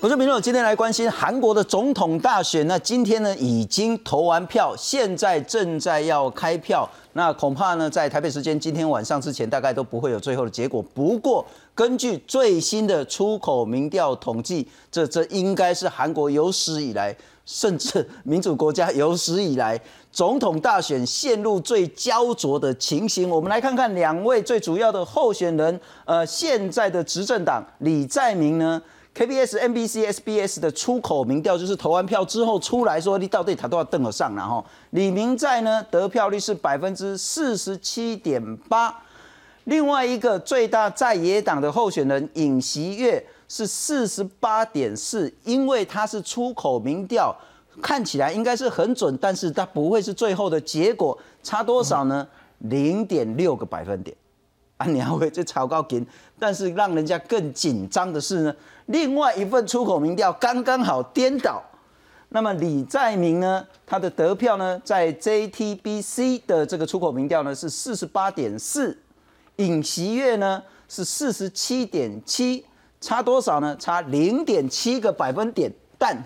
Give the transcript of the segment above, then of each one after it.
我是民众，今天来关心韩国的总统大选。那今天呢，已经投完票，现在正在要开票。那恐怕呢，在台北时间今天晚上之前，大概都不会有最后的结果。不过，根据最新的出口民调统计，这这应该是韩国有史以来，甚至民主国家有史以来，总统大选陷入最焦灼的情形。我们来看看两位最主要的候选人。呃，现在的执政党李在明呢？KBS、NBC、SBS 的出口民调就是投完票之后出来说，你到底他都要登得上，然后李明在呢得票率是百分之四十七点八，另外一个最大在野党的候选人尹锡悦是四十八点四，因为他是出口民调，看起来应该是很准，但是他不会是最后的结果，差多少呢？零点六个百分点。啊，你还会这炒高金，但是让人家更紧张的是呢，另外一份出口民调刚刚好颠倒。那么李在明呢，他的得票呢，在 JTBC 的这个出口民调呢是四十八点四，尹锡悦呢是四十七点七，差多少呢？差零点七个百分点。但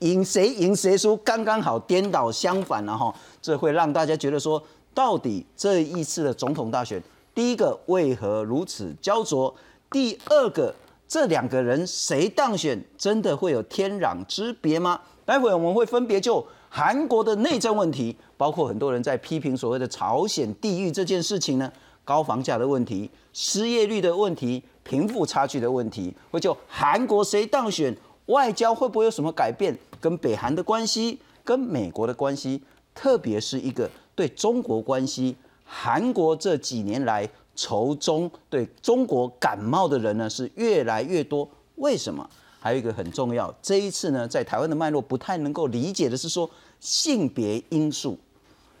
赢谁赢谁输，刚刚好颠倒相反了哈，这会让大家觉得说，到底这一次的总统大选。第一个为何如此焦灼？第二个，这两个人谁当选，真的会有天壤之别吗？待会我们会分别就韩国的内政问题，包括很多人在批评所谓的朝鲜地狱这件事情呢，高房价的问题、失业率的问题、贫富差距的问题，会就韩国谁当选，外交会不会有什么改变？跟北韩的关系，跟美国的关系，特别是一个对中国关系。韩国这几年来仇中对中国感冒的人呢是越来越多，为什么？还有一个很重要，这一次呢在台湾的脉络不太能够理解的是说性别因素，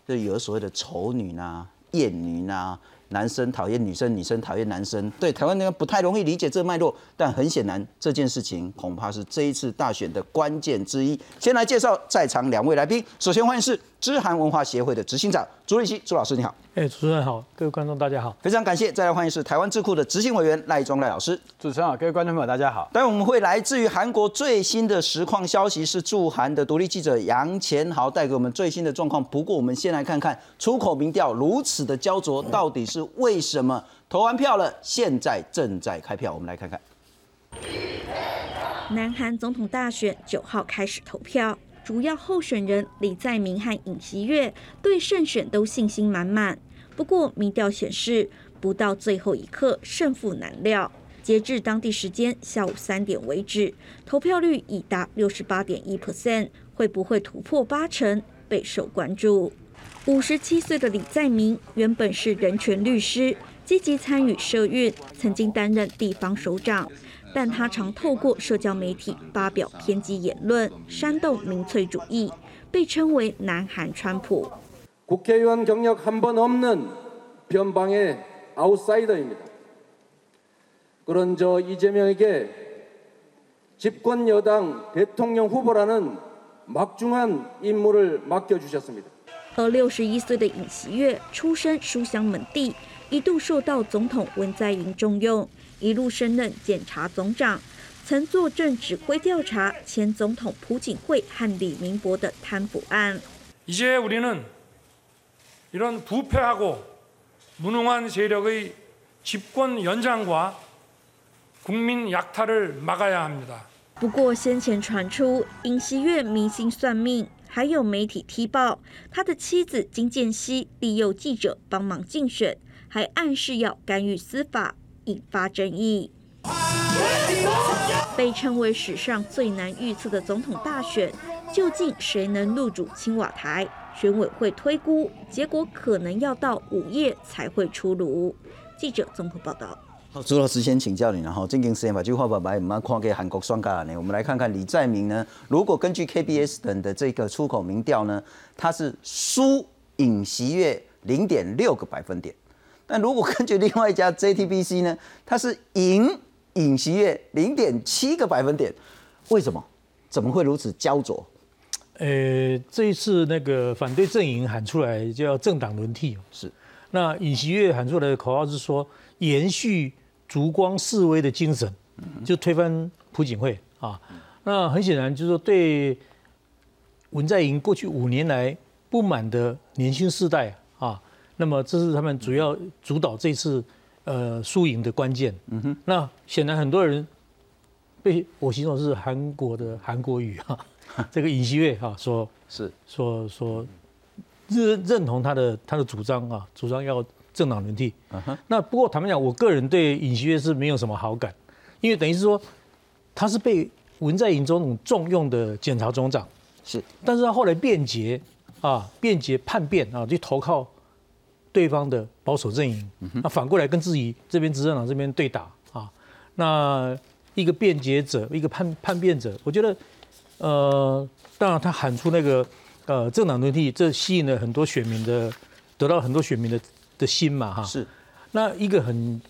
就有所谓的丑女呐、艳女呐。男生讨厌女生，女生讨厌男生，对台湾那个不太容易理解这个脉络，但很显然这件事情恐怕是这一次大选的关键之一。先来介绍在场两位来宾，首先欢迎是知韩文化协会的执行长朱立熙，朱老师你好。哎，主持人好，各位观众大家好，非常感谢。再来欢迎是台湾智库的执行委员赖庄赖老师，主持人好，各位观众朋友大家好。待会我们会来自于韩国最新的实况消息，是驻韩的独立记者杨前豪带给我们最新的状况。不过我们先来看看出口民调如此的焦灼，到底是为什么？投完票了，现在正在开票，我们来看看。南韩总统大选九号开始投票，主要候选人李在明和尹锡悦对胜选都信心满满。不过，民调显示，不到最后一刻，胜负难料。截至当地时间下午三点为止，投票率已达六十八点一 percent，会不会突破八成，备受关注。五十七岁的李在明原本是人权律师，积极参与社运，曾经担任地方首长，但他常透过社交媒体发表偏激言论，煽动民粹主义，被称为“南韩川普”。 국회의원 경력 한 번 없는 변방의 아웃사이더입니다. 그런 저 이재명에게 집권 여당 대통령 후보라는 막중한 임무를 맡겨주셨습니다. 而六十一岁的尹锡悦出身书香门第， 一度受到总统文在寅重用，一路升任检察总长，曾坐镇指挥调查前总统朴槿惠和李明博的贪腐案。 이제 우리는 이런 부패하고 무능한 세력의 집권 연장과 국민 약탈을 막아야 합니다. 不过先前传出尹锡悦迷信算命，还有媒体踢爆他的妻子金建熙利诱记者帮忙竞选， 还暗示要干预司法，引发争议。被称为史上最难预测的总统大选，究竟谁能入主青瓦台？选委会推估，结果可能要到午夜才会出炉。记者综合报道。好，朱老师先请教你，然后正经时间把这句话把把我们看给韩国双嘎呢，我们来看看李在明呢，如果根据 KBS 等的这个出口民调呢，他是输尹锡悦零点六个百分点，但如果根据另外一家 JTBC 呢，它是赢尹锡悦零点七个百分点，为什么？怎么会如此焦灼？呃，这一次那个反对阵营喊出来叫政党轮替，是。那尹锡悦喊出来的口号是说延续烛光示威的精神，就推翻朴槿惠啊。那很显然就是说对文在寅过去五年来不满的年轻世代啊，那么这是他们主要主导这次呃输赢的关键。嗯哼。那显然很多人被我形容是韩国的韩国语哈，这个尹锡悦哈说 是说说认认同他的他的主张啊，主张要政党轮替。嗯哼那不过坦白讲，我个人对尹锡悦是没有什么好感，因为等于是说他是被文在寅总统重用的检察总长，是，但是他后来辩解啊，辩解叛变啊，就投靠对方的保守阵营，那反过来跟自己这边执政党这边对打啊，那一个辩解者，一个叛叛变者，我觉得，呃，当然他喊出那个呃政党轮替，这吸引了很多选民的，得到很多选民的的心嘛哈，是，那一个很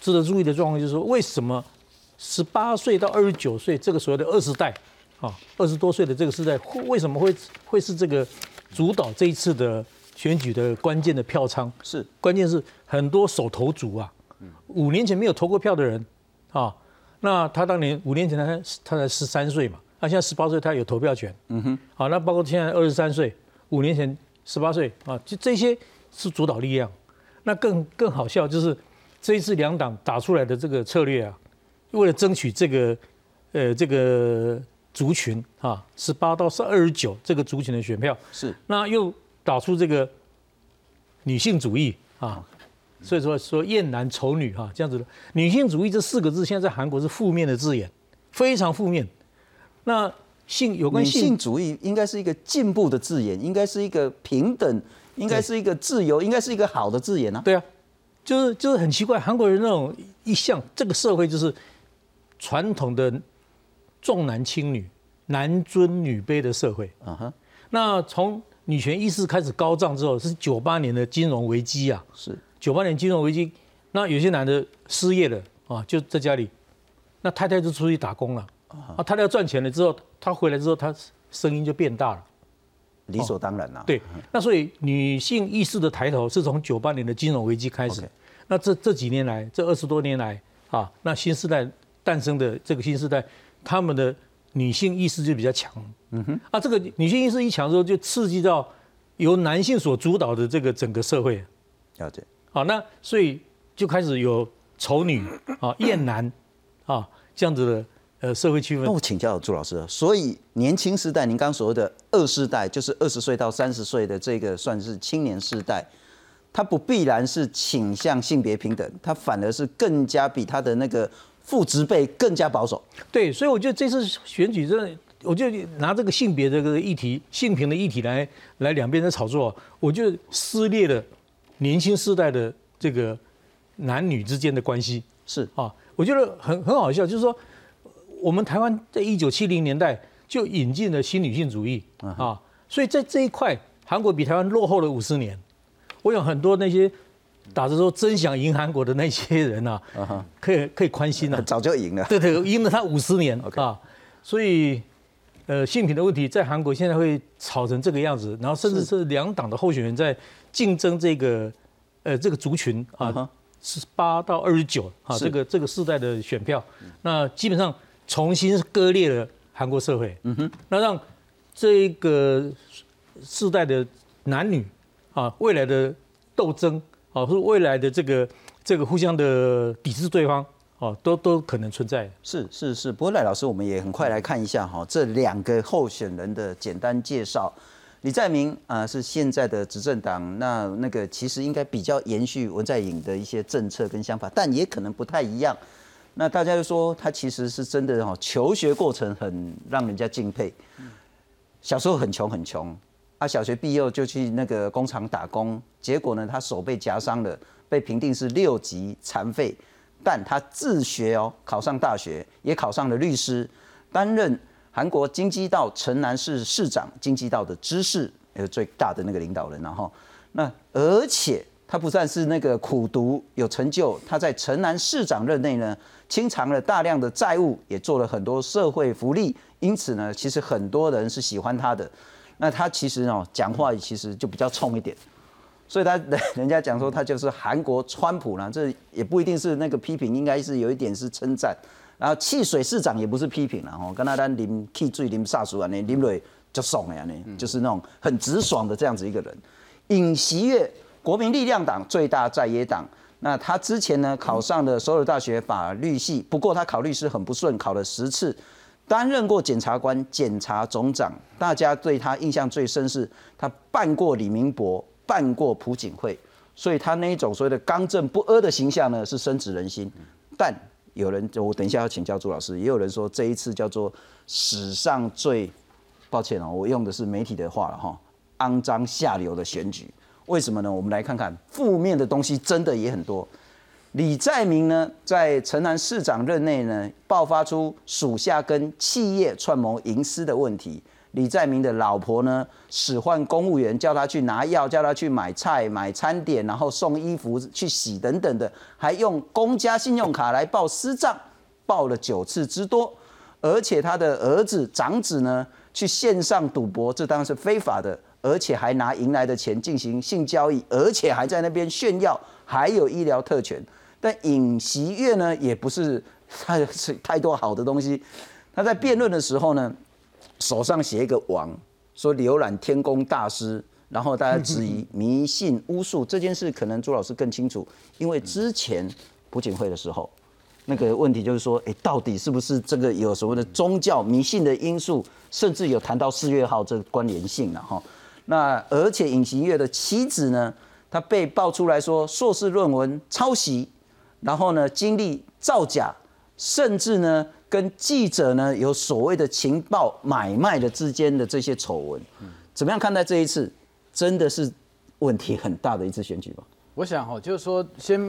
值得注意的状况就是说，为什么十八岁到二十九岁这个所谓的二十代，啊，二十多岁的这个时代，会为什么会会是这个主导这一次的选举的关键的票仓？是，关键是很多手头族啊，五年前没有投过票的人啊，那他当年五年前他他才十三岁嘛，那现在十八岁他有投票权，嗯哼，好，那包括现在二十三岁，五年前十八岁啊，就这些是主导力量。那更更好笑就是这一次两党打出来的这个策略啊，为了争取这个呃这个族群啊，十八到是二十九这个族群的选票，是，那又打出这个女性主义啊，所以说说厌男丑女哈这样子的女性主义这四个字，现在在韩国是负面的字眼，非常负面。那性有关性性主义应该是一个进步的字眼，应该是一个平等，应该是一个自由，应该是一个好的字眼啊。对啊，就是就是很奇怪，韩国人那种一向这个社会就是传统的重男轻女、男尊女卑的社会。嗯哼，那从女权意识开始高涨之后，是九八年的金融危机啊，是九八年金融危机，那有些男的失业了啊，就在家里，那太太就出去打工了啊，太太要赚钱了之后，她回来之后，她声音就变大了。理所当然啦。对，那所以女性意识的抬头是从九八年的金融危机开始。那这这几年来，这二十多年来啊，那新时代诞生的这个新时代，他们的女性意识就比较强。嗯哼，啊，这个女性意识一强之后，就刺激到由男性所主导的这个整个社会。了解。好，那所以就开始有丑女啊、厌男啊这样子的呃社会区分那。我请教朱老师，所以年轻时代，您刚所谓的二世代，就是二十岁到三十岁的这个算是青年世代，它不必然是倾向性别平等，它反而是更加比它的那个父执辈更加保守。对，所以我觉得这次选举真的，我就拿这个性别这个议题、性平的议题来来两边在炒作，我就撕裂了年轻世代的这个男女之间的关系是啊，我觉得很很好笑，就是说我们台湾在一九七零年代就引进了新女性主义啊，所以在这一块，韩国比台湾落后了五十年。我有很多那些打着说真想赢韩国的那些人啊，可以可以宽心了、早就赢了。对对，赢了他五十年啊，所以呃，性品的问题在韩国现在会吵成这个样子，然后甚至是。两党的候选人在竞争这个呃这个族群啊，十八到二十九啊，这个这个世代的选票，那基本上重新割裂了韩国社会，嗯哼，那让这个世代的男女啊未来的斗争哦，是未来的这个这个互相的抵制对方。哦，都都可能存在。是是是，不过赖老师，我们也很快来看一下哈，这两个候选人的简单介绍。李在明啊、是现在的执政党，那那个其实应该比较延续文在寅的一些政策跟想法，但也可能不太一样。那大家就说他其实是真的哈，求学过程很让人家敬佩。小时候很穷很穷，啊，小学毕业就去那个工厂打工，结果呢，他手被夹伤了，被评定是六级残废。但他自学哦，考上大学，也考上了律师，担任韩国京畿道城南市市长，京畿道的知事，也是最大的那个领导人。然后，那而且他不算是那个苦读有成就，他在城南市长任内呢，清偿了大量的债务，也做了很多社会福利，因此呢，其实很多人是喜欢他的。那他其实哦，讲话其实就比较冲一点。所以他 人家讲说他就是韩国川普啦，这也不一定是那个批评，应该是有一点是称赞。然后汽水市长也不是批评了哦，跟他咱啉汽水啉煞熟啊，你林瑞就爽了呀，呢，就是那种很直爽的这样子一个人。尹锡悦，国民力量党最大在野党，那他之前呢考上了首尔大学法律系，不过他考律师很不顺，考了十次。担任过检察官、检察总长，大家对他印象最深是，他办过李明博，办过朴槿惠，所以他那一种所谓的刚正不阿的形象呢，是深植人心。但有人，我等一下要请教朱老师，也有人说这一次叫做史上最，抱歉哦，我用的是媒体的话了哈，肮脏下流的选举。为什么呢？我们来看看负面的东西，真的也很多。李在明呢，在城南市长任内呢，爆发出属下跟企业串谋营私的问题。李在明的老婆呢，使唤公务员叫他去拿药，叫他去买菜、买餐点，然后送衣服去洗等等的，还用公家信用卡来报私账，报了九次之多。而且他的儿子、长子呢，去线上赌博，这当然是非法的，而且还拿赢来的钱进行性交易，而且还在那边炫耀，还有医疗特权。但尹锡悦呢，也不是太 是太多好的东西。他在辩论的时候呢，手上写一个王，说浏览天宫大师，然后大家质疑迷信巫术这件事，可能朱老师更清楚，因为之前朴槿惠的时候，那个问题就是说，哎，到底是不是这个有所谓的宗教迷信的因素，甚至有谈到四月号这个关联性了哈。那而且尹锡悦的妻子呢，她被爆出来说硕士论文抄袭。然后呢，经历造假，甚至呢，跟记者呢有所谓的情报买卖的之间的这些丑闻，怎么样看待这一次？真的是问题很大的一次选举吗？我想哈，就是说，先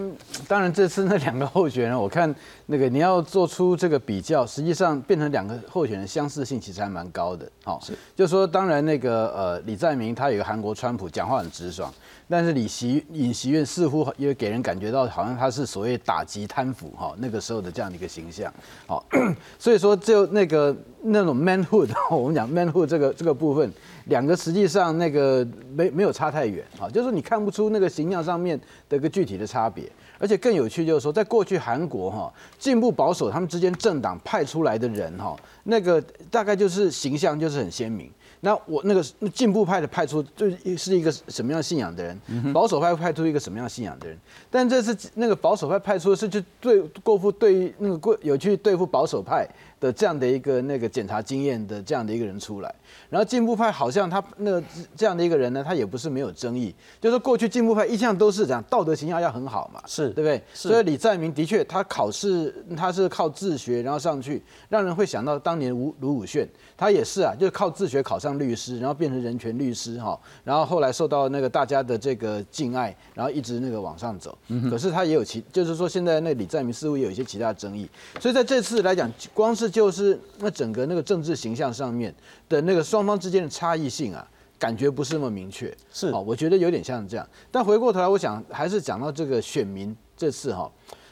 当然这次那两个候选人，我看那个你要做出这个比较，实际上变成两个候选人相似性其实还蛮高的。好，是，就是说，当然那个呃李在明他有个韩国川普，讲话很直爽。但是李习尹习院似乎也给人感觉到，好像他是所谓打击贪腐哈那个时候的这样的一个形象，好，所以说就那个那种 manhood，我们讲 manhood 这个这个部分，两个实际上那个没没有差太远哈，就是你看不出那个形象上面的一个具体的差别，而且更有趣就是说，在过去韩国哈进步保守他们之间政党派出来的人哈，那个大概就是形象就是很鲜明。那我那个进步派的派出就是一个什么样信仰的人，保守派派出一个什么样信仰的人。但这次那个保守派派出的是去对过付对那个过有去对付保守派的这样的一个那个检查经验的这样的一个人出来。然后进步派好像他那这样的一个人呢，他也不是没有争议，就是过去进步派一向都是这样，道德形象要很好嘛，是对不对？所以李在明的确他考试他是靠自学然后上去，让人会想到当年吴卢武铉。他也是啊，就是靠自学考上律师，然后变成人权律师哈，然后后来受到那个大家的这个敬爱，然后一直那个往上走。可是他也有其，就是说现在那李在明似乎也有一些其他争议，所以在这次来讲，光是就是那整个那个政治形象上面的那个双方之间的差异性啊，感觉不是那么明确。是哦，我觉得有点像这样。但回过头来，我想还是讲到这个选民这次哈。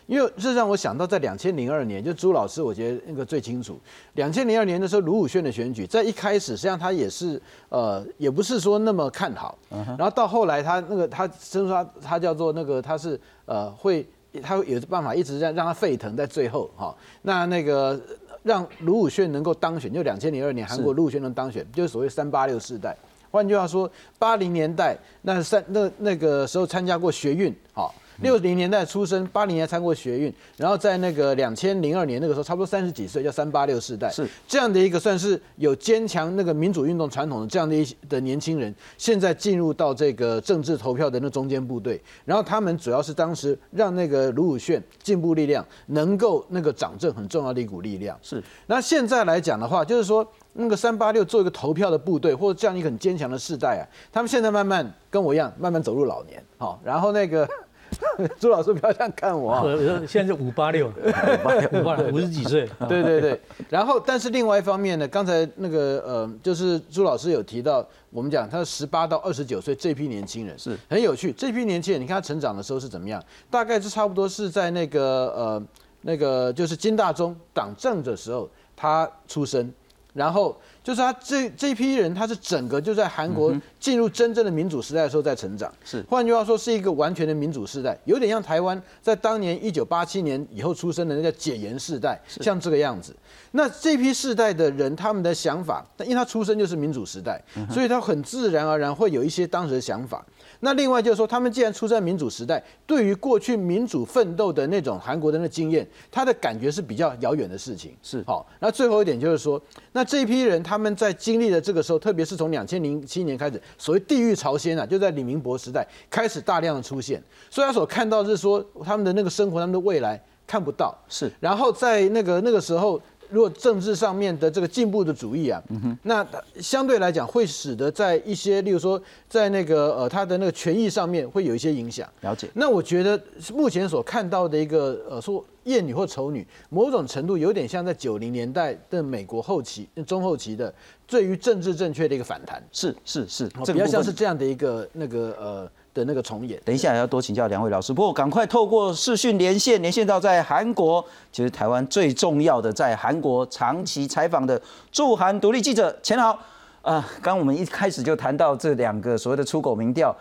因为这让我想到，在两千零二年，就朱老师，我觉得那个最清楚。两千零二年的时候，卢武铉的选举，在一开始实际上他也是呃，也不是说那么看好。然后到后来，他那个他甚至他他叫做那个他是呃会他有办法一直让让他沸腾在最后哈。那那个让卢武铉能够当选，就两千零二年韩国卢武铉能当选，就是所谓三八六世代。换句话说，八零年代那三那那个时候参加过学运好。六零年代出生，八零年参过学运，然后在那个两千零二年那个时候，差不多三十几岁，叫三八六世代，是这样的一个算是有坚强那个民主运动传统的这样的一的年轻人，现在进入到这个政治投票的那中间部队，然后他们主要是当时让那个卢武铉进步力量能够那个掌政很重要的一股力量。是，那现在来讲的话，就是说那个三八六做一个投票的部队，或者这样一个很坚强的世代啊，他们现在慢慢跟我一样，慢慢走入老年，好，然后那个。朱老师不要这样看我啊！现在是五八六，五八五十几岁。对对对。然后，但是另外一方面呢，刚才那个呃，就是朱老师有提到，我们讲他十八到二十九岁这批年轻人是很有趣。这批年轻人，你看他成长的时候是怎么样？大概是差不多是在那个呃那个就是金大中党政的时候他出生，然后。就是他这这批人，他是整个就在韩国进入真正的民主时代的时候在成长。是换句话说，是一个完全的民主时代，有点像台湾在当年一九八七年以后出生的那叫解严世代，像这个样子。那这批世代的人，他们的想法，因为他出生就是民主时代，所以他很自然而然会有一些当时的想法。那另外就是说，他们既然出在民主时代，对于过去民主奋斗的那种韩国人的那经验，他的感觉是比较遥远的事情。是好，那最后一点就是说，那这一批人他们在经历了这个时候，特别是从两千零七年开始，所谓地狱朝鲜啊，就在李明博时代开始大量的出现，所以他所看到是说他们的那个生活，他们的未来看不到。是，然后在那个那个时候。如果政治上面的这个进步的主义啊，那相对来讲会使得在一些，例如说在那个呃他的那个权益上面会有一些影响。了解。那我觉得目前所看到的一个呃说艳女或丑女，某种程度有点像在九零年代的美国后期、中后期的对于政治正确的一个反弹。是是是，比较像是这样的一个那个呃。的那个重演，等一下要多请教两位老师。不过赶快透过视讯连线，连线到在韩国，其实台湾最重要的在韩国长期采访的驻韩独立记者钱豪。啊，刚我们一开始就谈到这两个所谓的出口民调，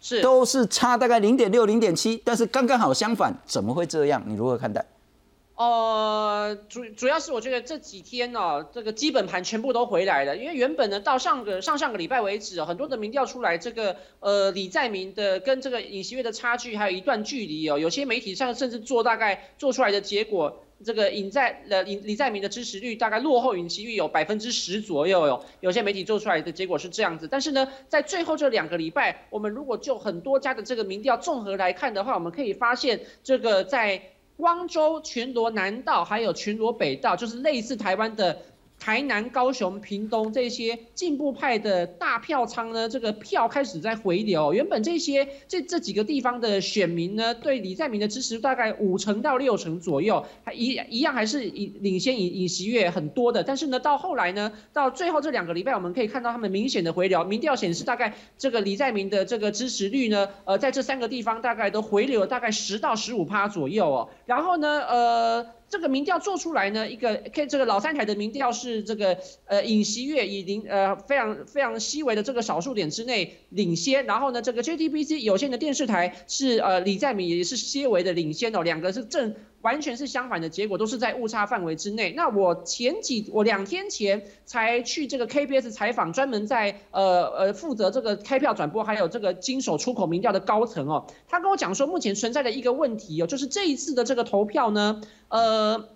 是都是差大概零点六、零点七，但是刚刚好相反，怎么会这样？你如何看待？呃，主主要是我觉得这几天呢，这个基本盘全部都回来了，因为原本呢到上个上上个礼拜为止，很多的民调出来，这个呃李在明的跟这个尹锡悦的差距还有一段距离哦，有些媒体上甚至做大概做出来的结果，这个尹在呃尹李在明的支持率大概落后尹锡悦有百分之十左右哟，有些媒体做出来的结果是这样子，但是呢，在最后这两个礼拜，我们如果就很多家的这个民调综合来看的话，我们可以发现这个在。光州群罗南道还有群罗北道，就是类似台湾的。台南、高雄、屏东这些进步派的大票仓呢，这个票开始在回流。原本这些这这几个地方的选民呢，对李在明的支持大概五成到六成左右，还一一样还是以领先以以席月很多的。但是呢，到后来呢，到最后这两个礼拜，我们可以看到他们明显的回流。民调显示，大概这个李在明的这个支持率呢，呃，在这三个地方大概都回流了大概十到十五趴左右哦。然后呢，呃。这个民调做出来呢，一个看这个老三台的民调是这个呃尹锡悦以零呃非常非常细微的这个少数点之内领先，然后呢这个 JTBC 有线的电视台是呃李在明也是些微的领先哦，两个是正。完全是相反的结果，都是在误差范围之内。那我前几我两天前才去这个 KBS 采访，专门在呃呃负责这个开票转播，还有这个经手出口民调的高层哦，他跟我讲说，目前存在的一个问题哦，就是这一次的这个投票呢，呃。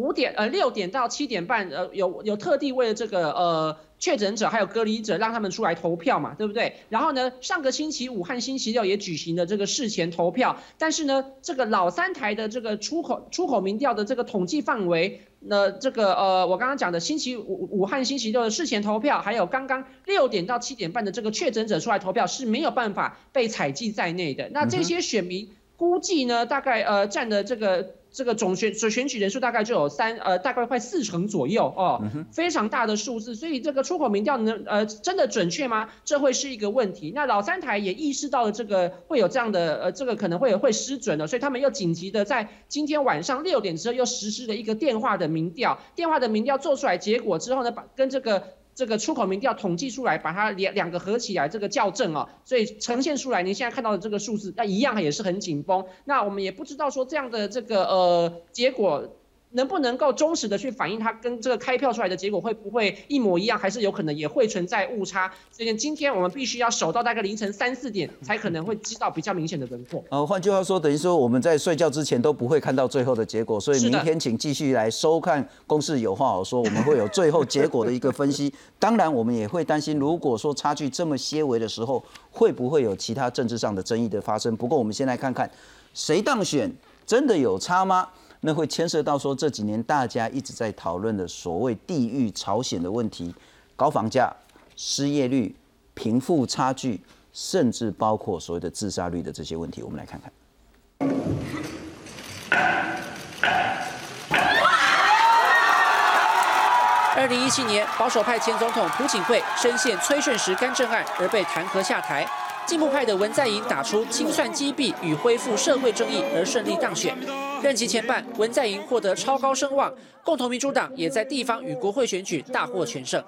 五点呃六点到七点半呃有有特地为了这个呃确诊者还有隔离者让他们出来投票嘛，对不对？然后呢，上个星期五和星期六也举行了这个事前投票，但是呢，这个老三台的这个出口出口民调的这个统计范围，那这个呃我刚刚讲的星期五武汉星期六的事前投票，还有刚刚六点到七点半的这个确诊者出来投票是没有办法被采计在内的。那这些选民估计呢，大概呃占的这个。这个总选总选举人数大概就有三呃大概快四成左右哦，非常大的数字，所以这个出口民调能呃真的准确吗？这会是一个问题。那老三台也意识到了这个会有这样的呃这个可能会会失准的，所以他们又紧急的在今天晚上六点之后又实施了一个电话的民调，电话的民调做出来结果之后呢，把跟这个。这个出口民调统计出来，把它两两个合起来，这个校正啊，所以呈现出来，您现在看到的这个数字，那一样也是很紧绷。那我们也不知道说这样的这个呃结果。能不能够忠实的去反映它跟这个开票出来的结果会不会一模一样，还是有可能也会存在误差？所以今天我们必须要守到大概凌晨三四点，才可能会知道比较明显的轮廓。呃，换句话说，等于说我们在睡觉之前都不会看到最后的结果，所以明天请继续来收看《公示有话好说》，我们会有最后结果的一个分析。当然，我们也会担心，如果说差距这么些微的时候，会不会有其他政治上的争议的发生？不过，我们先来看看谁当选，真的有差吗？那会牵涉到说这几年大家一直在讨论的所谓地域朝鲜的问题，高房价、失业率、贫富差距，甚至包括所谓的自杀率的这些问题，我们来看看。二零一七年，保守派前总统朴槿惠深陷崔顺实干政案而被弹劾下台。进步派的文在寅打出清算击毙与恢复社会正义而顺利当选。任期前半，文在寅获得超高声望，共同民主党也在地方与国会选举大获全胜。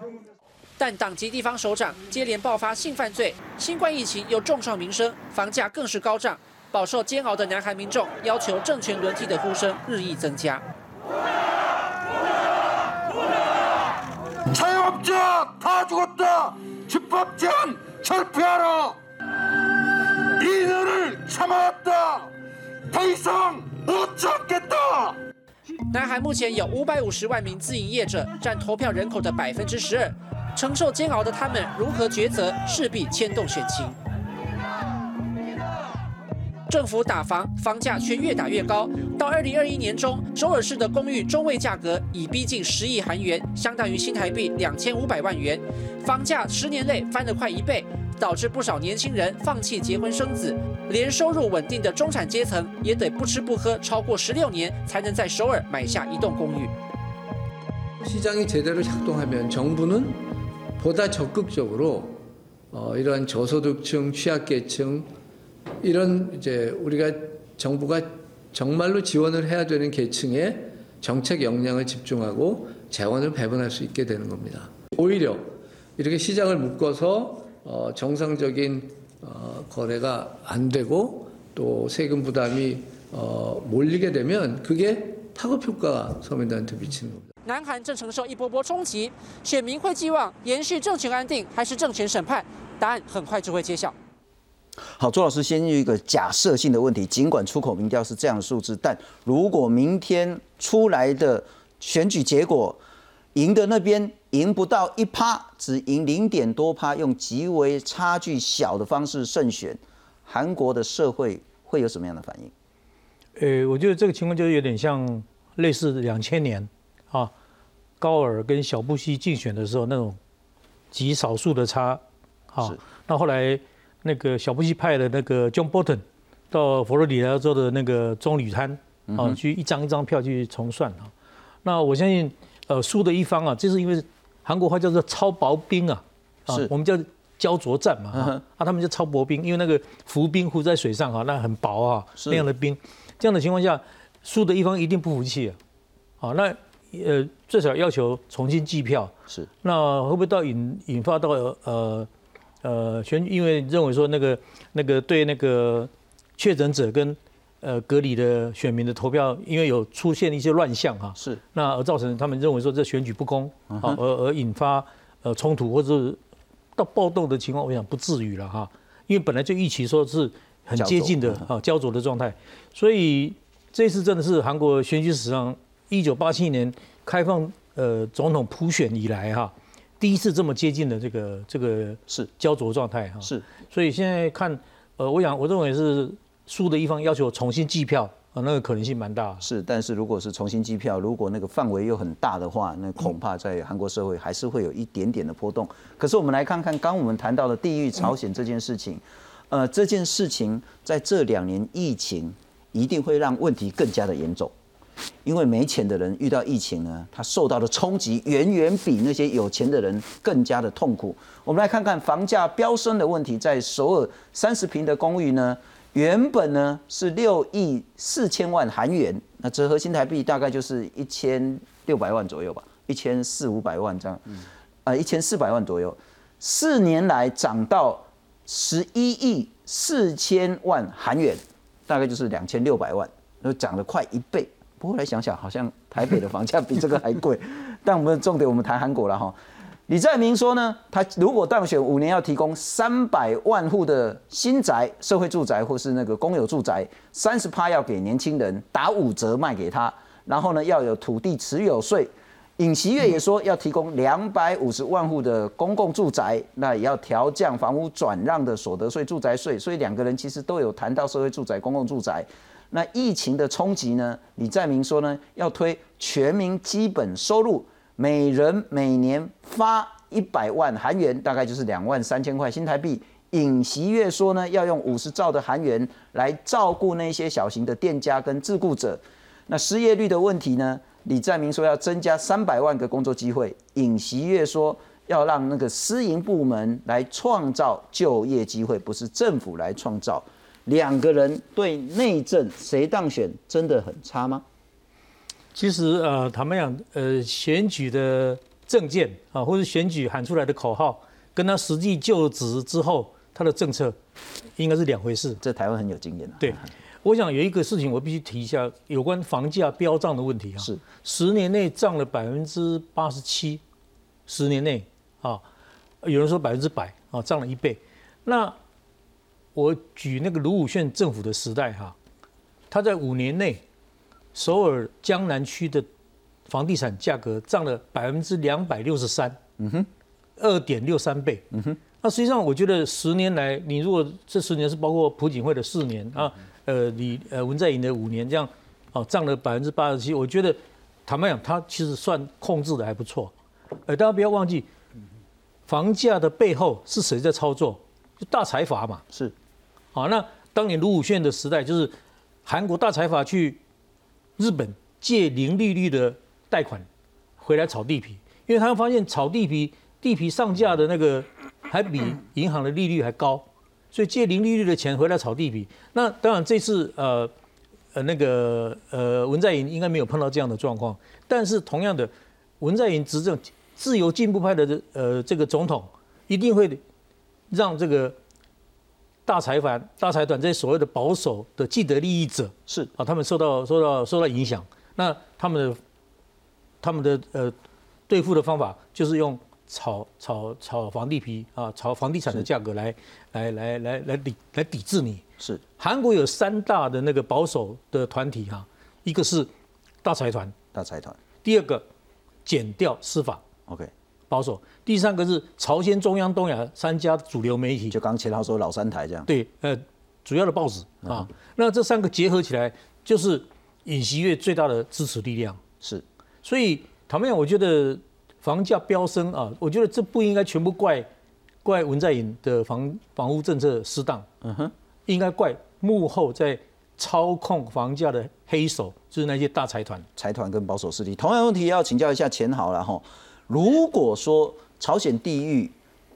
但党及地方首长接连爆发性犯罪，新冠疫情又重创民生，房价更是高涨，饱受煎熬的南韩民众要求政权轮替的呼声日益增加。 자영업자 다 죽었다. 집합제한 철폐하라. 이들을 참아왔다. 더 이상 못 참겠다. 南韩目前有五百五十万名自营业者，占投票人口的百分之十二。承受煎熬的他们如何抉择，势必牵动选情。政府打房，房价却越打越高。到二零二一年中，首尔市的公寓中位价格已逼近十亿韩元，相当于新台币两千五百万元。房价十年内翻了快一倍， 导致不少年轻人放弃结婚生子，连收入稳定的中产阶层也得不吃不喝超过十六年，才能在首尔买下一栋公寓。 시장이 제대로 작동하면 정부는 보다 적극적으로 어, 이런 저소득층, 취약계층 이런 이제 우리가 정부가 정말로 지원을 해야 되는 계층에 정책 역량을 집중하고 재원을 배분할 수 있게 되는 겁니다. 오히려 이렇게 시장을 묶어서 어, 정상적인 어, 거래가 안 되고 또 세금 부담이 어, 몰리게 되면 그게 타급 효과가 서민들한테 미치는 겁니다. 南韩正承受一波波冲击，选民会寄望延续政权安定，还是政权审判？答案很快就会揭晓。好，周老师先用一个假设性的问题，尽管出口民调是这样的数字，但如果明天出来的选举结果赢的那边 赢不到一趴，只赢零点多趴，用极为差距小的方式胜选，韩国的社会会有什么样的反应？呃，我觉得这个情况就是有点像类似两千年啊，高尔跟小布希竞选的时候那种极少数的差啊。那后来那个小布希派的那个 John Bolton 到佛罗里达州的那个棕榈滩啊，去一张一张票去重算啊。那我相信，呃，输的一方啊，这是因为韩国话叫做超薄冰啊，啊是，我们叫焦灼战嘛，啊，啊他们叫超薄冰，因为那个浮冰浮在水上啊，那很薄啊，那样的冰，这样的情况下，输的一方一定不服气啊，好，那呃最少要求重新计票，是。那会不会到引引发到呃呃选，因为认为说那个那个对那个确诊者跟呃隔离的选民的投票，因为有出现一些乱象哈、是。那而造成他们认为说这选举不公嗯啊，而而引发呃冲突或者是到暴动的情况，我想不至于了哈，因为本来就预期说是很接近的焦啊焦灼的状态，所以这次真的是韩国选举史上一九八七年开放呃总统普选以来哈第一次这么接近的这个这个是。焦灼状态哈，是，所以现在看呃我想我认为是输的一方要求重新计票啊，那个可能性蛮大。是，但是如果是重新计票，如果那个范围又很大的话，那恐怕在韩国社会还是会有一点点的波动。可是我们来看看，刚我们谈到的地域朝鲜这件事情，呃，这件事情在这两年疫情一定会让问题更加的严重，因为没钱的人遇到疫情呢，他受到的冲击远远比那些有钱的人更加的痛苦。我们来看看房价飙升的问题，在首尔三十平的公寓呢，原本呢是六亿四千万韩元，那折合新台币大概就是一千六百万左右吧，一千四五百万这样，呃，一千四百万左右，四年来涨到十一亿四千万韩元，大概就是两千六百万，那涨了快一倍。不过来想想，好像台北的房价比这个还贵。但我们重点，我们谈韩国了哈。李在明说呢，他如果当选五年，要提供三百万户的新宅、社会住宅或是那个公有住宅，三十趴要给年轻人，打五折卖给他，然后呢要有土地持有税。尹锡悦也说要提供两百五十万户的公共住宅，那也要调降房屋转让的所得税、住宅税。所以两个人其实都有谈到社会住宅、公共住宅。那疫情的冲击呢？李在明说呢，要推全民基本收入，每人每年发一百万韩元，大概就是两万三千块新台币。尹锡悦说呢，要用五十兆的韩元来照顾那些小型的店家跟自雇者。那失业率的问题呢？李在明说要增加三百万个工作机会，尹锡悦说要让那个私营部门来创造就业机会，不是政府来创造。两个人对内政谁当选真的很差吗？其实呃，坦白讲，呃，选举的政见啊，或者选举喊出来的口号，跟他实际就职之后他的政策，应该是两回事。这台湾很有经验啊。对，我想有一个事情我必须提一下，有关房价飙涨的问题啊。是，十年内涨了百分之八十七，十年内啊，有人说百分之百啊，涨了一倍。那我举那个卢武铉政府的时代哈，他在五年内，首尔江南区的房地产价格涨了百分之两百六十三，嗯哼，二点六三倍，嗯哼。那实际上我觉得十年来，你如果这十年是包括朴槿惠的四年啊，呃，你呃文在寅的五年这样，哦，涨了百分之八十七，我觉得坦白讲，他其实算控制的还不错。呃，大家不要忘记，房价的背后是谁在操作？就大财阀嘛，是。好，那当年卢武铉的时代，就是韩国大财阀去日本借零利率的贷款回来炒地皮，因为他们发现炒地皮地皮上架的那个 还比银行的利率还高，所以借零利率的钱回来炒地皮。那当然这次呃呃那个呃文在寅应该没有碰到这样的状况，但是同样的，文在寅执政自由进步派的呃这个总统一定会让这个。大财阀、大财团这些所谓的保守的既得利益者是啊，他们受到受到受到影响。那他们的他们的呃对付的方法就是用炒炒炒房地皮啊，炒房地产的价格来来来来来抵来抵制你。是韩国有三大的那个保守的团体哈，一个是大财团，大财团；第二个减掉司法，OK。保守。第三个是朝鲜中央、东亚三家主流媒体，就刚前他说老三台这样。对，呃，主要的报纸啊，那这三个结合起来，就是尹锡悦最大的支持力量。是，所以唐面，我觉得房价飙升啊，我觉得这不应该全部怪怪文在寅的房房屋政策失当，嗯哼，应该怪幕后在操控房价的黑手，就是那些大财团、财团跟保守势力。同样问题要请教一下钱豪了哈。如果说朝鲜地域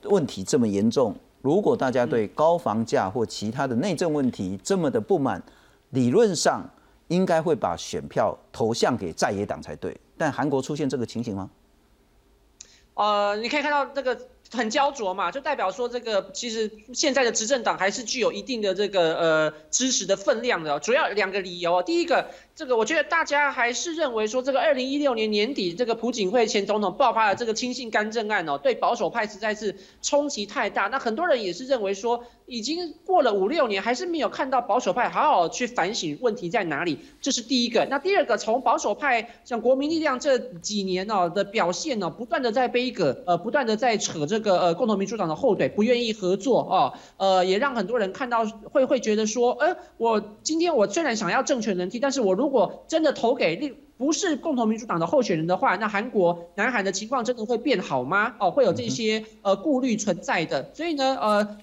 问题这么严重，如果大家对高房价或其他的内政问题这么的不满，理论上应该会把选票投向给在野党才对。但韩国出现这个情形吗？呃，你可以看到这个。很焦灼嘛，就代表说这个其实现在的执政党还是具有一定的这个呃支持的分量的。主要两个理由，第一个，这个我觉得大家还是认为说这个二零一六年年底这个朴槿惠前总统爆发了这个亲信干政案哦，对保守派实在是冲击太大。那很多人也是认为说，已经过了五六年，还是没有看到保守派好好去反省问题在哪里，这是第一个。那第二个，从保守派像国民力量这几年哦的表现呢，不断的在背个呃，不断的在扯。这个呃，共同民主党的后腿不愿意合作哦，呃，也让很多人看到会会觉得说，呃，我今天我虽然想要政权轮替，但是我如果真的投给另不是共同民主党的候选人的话，那韩国南韩的情况真的会变好吗？哦，会有这些呃顾虑存在的，所以呢，呃。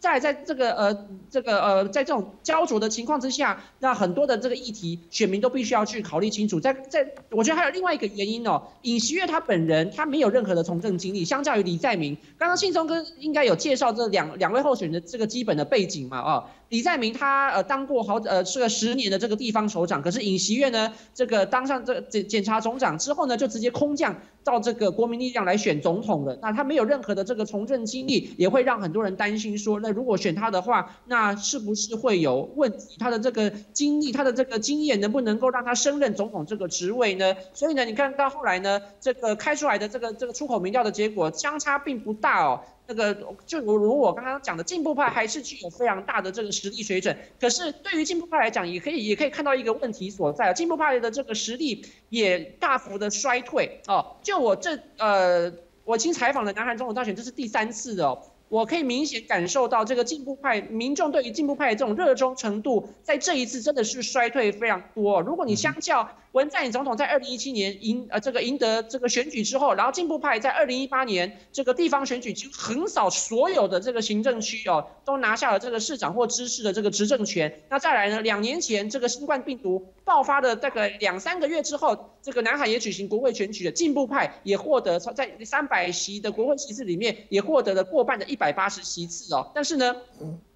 在在这个呃这个呃在这种焦灼的情况之下，那很多的这个议题，选民都必须要去考虑清楚。在在，我觉得还有另外一个原因哦，尹锡悦他本人他没有任何的从政经历，相较于李在明，刚刚信聪哥应该有介绍这两两位候选人的这个基本的背景嘛啊。李在明他呃当过好呃是个十年的这个地方首长，可是尹锡悦呢这个当上这检检察总长之后呢，就直接空降到这个国民力量来选总统了。那他没有任何的这个从政经历，也会让很多人担心说，那如果选他的话，那是不是会有问题？他的这个经历，他的这个经验能不能够让他升任总统这个职位呢？所以呢，你看到后来呢，这个开出来的这个这个出口民调的结果相差并不大哦。那个就如如我刚刚讲的，进步派还是具有非常大的这个实力水准。可是对于进步派来讲，也可以也可以看到一个问题所在，进步派的这个实力也大幅的衰退哦。就我这呃，我经采访了南韩总统大选，这是第三次哦。我可以明显感受到这个进步派民众对于进步派的这种热衷程度，在这一次真的是衰退非常多。如果你相较文在寅总统在二零一七年赢呃这个赢得这个选举之后，然后进步派在二零一八年这个地方选举就横扫所有的这个行政区哦，都拿下了这个市长或知事的这个执政权。那再来呢，两年前这个新冠病毒爆发的大概两三个月之后，这个南海也举行国会选举的进步派也获得在三百席的国会席次里面也获得了过半的一。百八十七次哦，但是呢，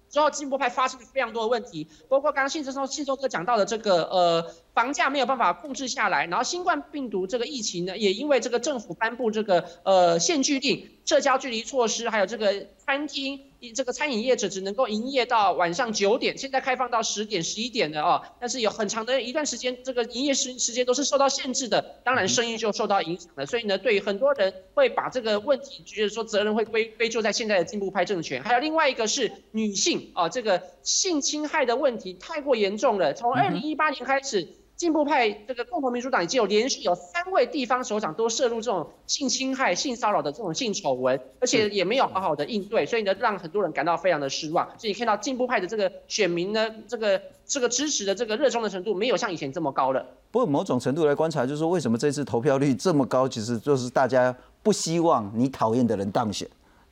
之后进步派发生了非常多的问题，包括刚刚信中信中哥讲到的这个呃房价没有办法控制下来，然后新冠病毒这个疫情呢，也因为这个政府颁布这个呃限聚令、社交距离措施，还有这个餐厅。这个餐饮业者只能够营业到晚上九点，现在开放到十点、十一点的哦，但是有很长的一段时间，这个营业时时间都是受到限制的，当然生意就受到影响了。所以呢，对于很多人会把这个问题，就是说责任会归归咎在现在的进步派政权。还有另外一个是女性啊，这个性侵害的问题太过严重了，从二零一八年开始。进步派这个共同民主党已经有连续有三位地方首长都涉入这种性侵害、性骚扰的这种性丑闻，而且也没有好好的应对，所以呢，让很多人感到非常的失望。所以你看到进步派的这个选民呢，这个这个支持的这个热衷的程度，没有像以前这么高了。不过某种程度来观察，就是说为什么这次投票率这么高，其实就是大家不希望你讨厌的人当选。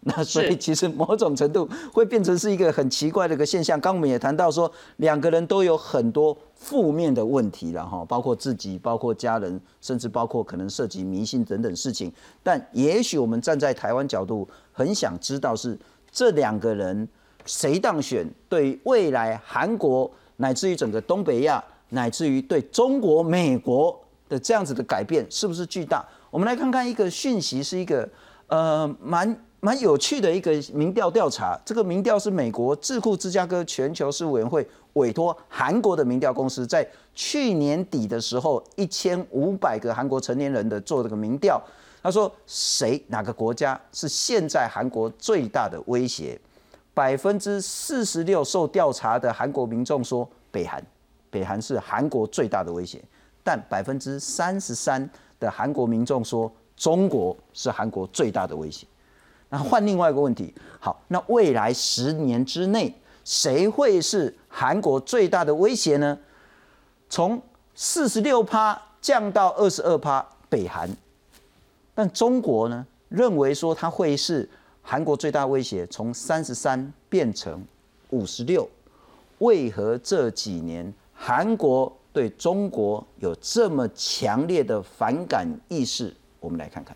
那所以其实某种程度会变成是一个很奇怪的一个现象。刚我们也谈到说，两个人都有很多负面的问题了哈，包括自己，包括家人，甚至包括可能涉及迷信等等事情。但也许我们站在台湾角度，很想知道是这两个人谁当选，对未来韩国乃至于整个东北亚，乃至于对中国、美国的这样子的改变是不是巨大？我们来看看一个讯息，是一个呃蛮。蛮有趣的一个民调调查，这个民调是美国智库芝加哥全球事务委员会委托韩国的民调公司，在去年底的时候，一千五百个韩国成年人的做这个民调。他说，谁哪个国家是现在韩国最大的威胁？百分之四十六受调查的韩国民众说北韩，北韩是韩国最大的威胁。但百分之三十三的韩国民众说中国是韩国最大的威胁。那换另外一个问题，好，那未来十年之内，谁会是韩国最大的威胁呢？从四十六趴降到二十二趴，北韩。但中国呢，认为说它会是韩国最大威胁，从三十三变成五十六。为何这几年韩国对中国有这么强烈的反感意识？我们来看看。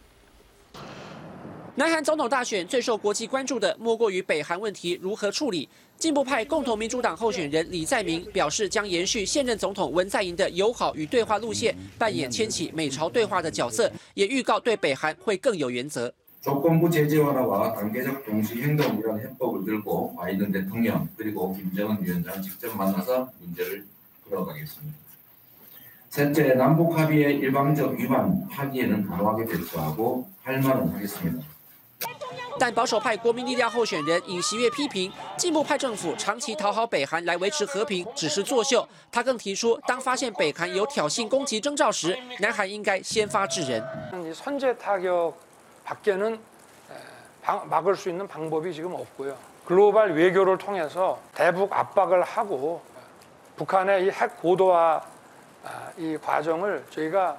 南韩总统大选最受国际关注的，莫过于北韩问题如何处理。进步派共同民主党候选人李在明表示，将延续现任总统文在寅的友好与对话路线，扮演牵起美朝对话的角色，也预告对北韩会更有原则。조건부제재완화와단계적동시행동이란해법을들고바이든대통령그리고김정은위원장직접만나서문제를풀어가겠습니다 셋째남북합의의일방적위반하기에는강하게대처하고할말은하겠습니다 但保守派国民力量候选人尹锡悦批评进步派政府长期讨好北韩来维持和平只是作秀。他更提出，当发现北韩有挑衅攻击征兆时，南韩应该先发制人。선제타격밖에는방막을수있는방법이지금없고요글로벌외교를통해서대북압박을하고북한의이핵고도화이과정을저희가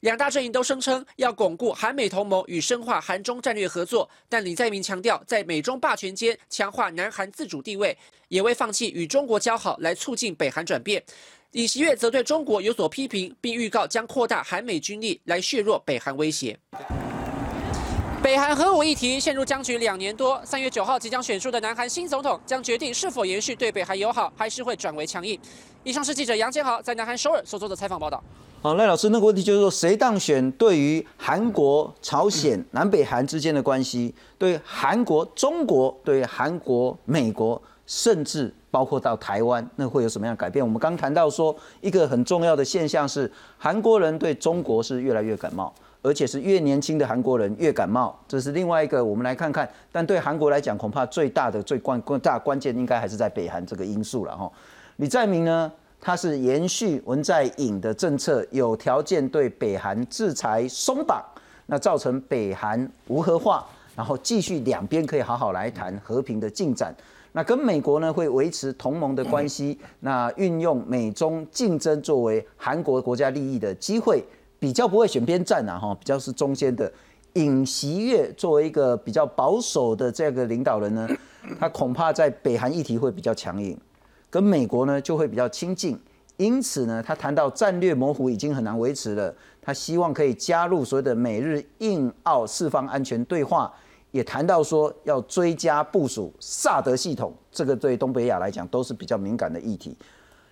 两大阵营都声称要巩固韩美同盟与深化韩中战略合作，但李在明强调，在美中霸权间强化南韩自主地位，也未放弃与中国交好来促进北韩转变。李锡悦则对中国有所批评，并预告将扩大韩美军力来削弱北韩威胁。北韩核武议题陷入僵局两年多，三月九号即将选出的南韩新总统将决定是否延续对北韩友好，还是会转为强硬。以上是记者杨建豪在南韩首尔所做的采访报道。好，赖老师，那个问题就是说，谁当选对于韩国、朝鲜、南北韩之间的关系，对韩国、中国、对韩国、美国，甚至包括到台湾，那会有什么样改变？我们刚谈到说，一个很重要的现象是，韩国人对中国是越来越感冒，而且是越年轻的韩国人越感冒，这是另外一个我们来看看。但对韩国来讲，恐怕最大的、最关关大关键应该还是在北韩这个因素了哈。李在明呢？他是延续文在寅的政策，有条件对北韩制裁松绑，那造成北韩无核化，然后继续两边可以好好来谈和平的进展。那跟美国呢会维持同盟的关系，那运用美中竞争作为韩国国家利益的机会，比较不会选边站啊哈，比较是中间的。尹锡悦作为一个比较保守的这个领导人呢，他恐怕在北韩议题会比较强硬。跟美国呢就会比较亲近，因此呢，他谈到战略模糊已经很难维持了。他希望可以加入所谓的美日印澳四方安全对话，也谈到说要追加部署萨德系统，这个对东北亚来讲都是比较敏感的议题。